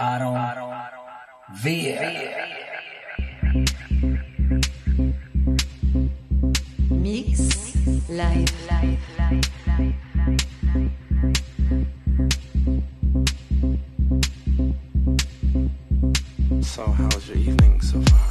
Aaron Veer. Mix live, live, live, live, live, So, how's your evening so far?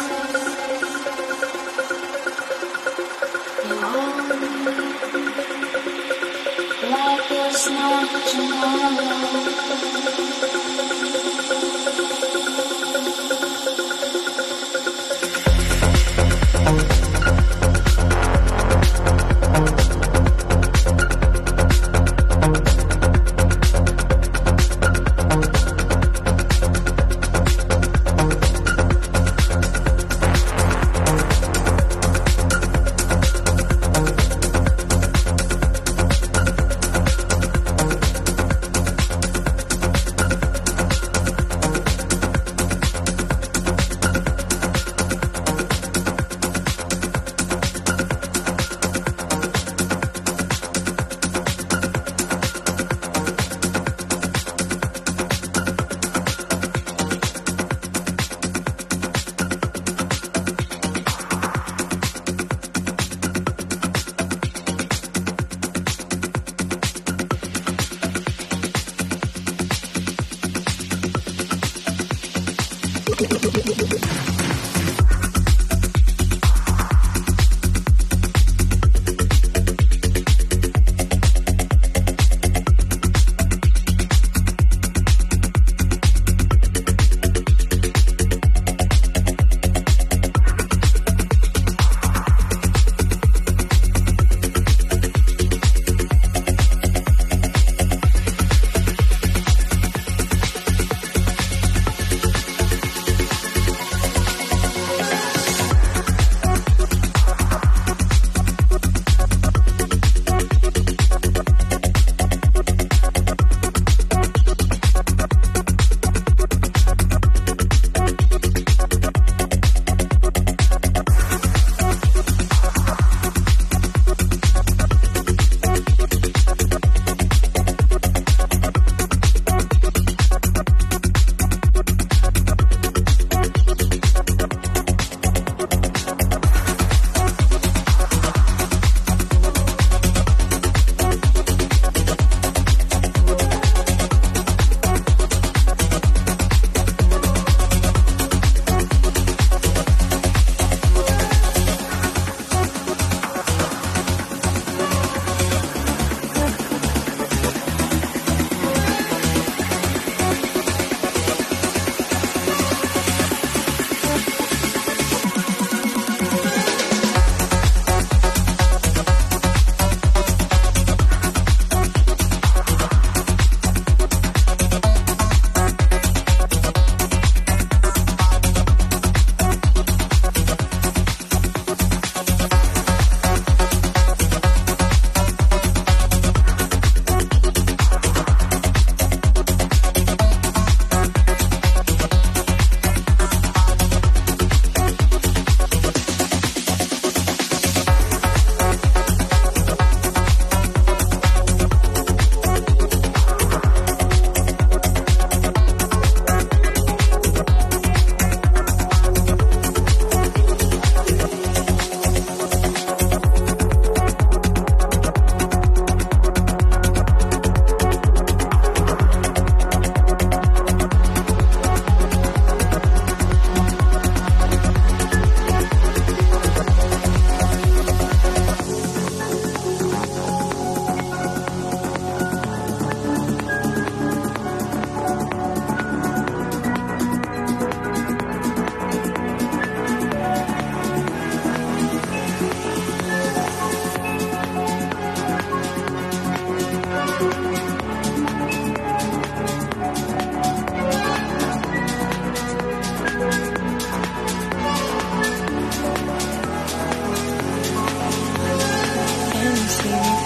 no tomorrow.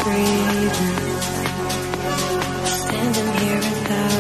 breathing, standing here without.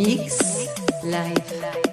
Mix live.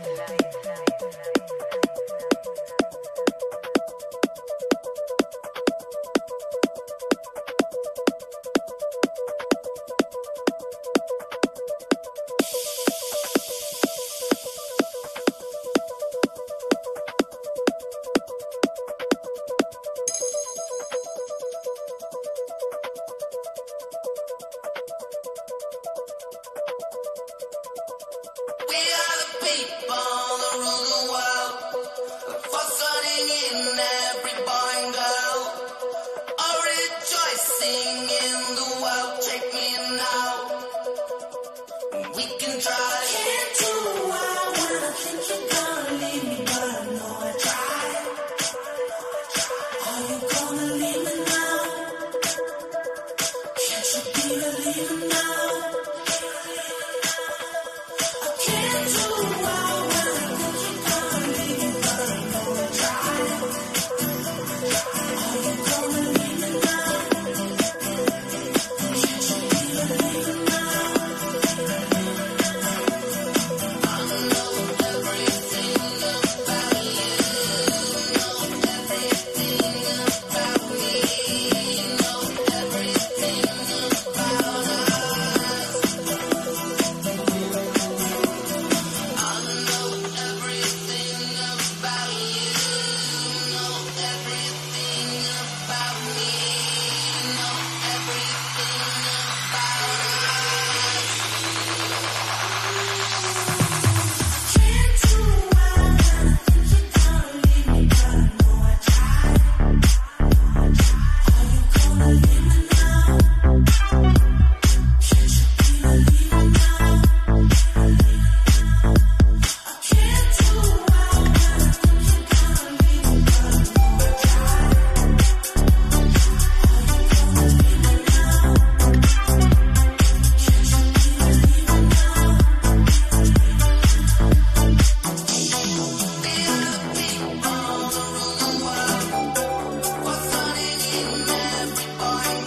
boy.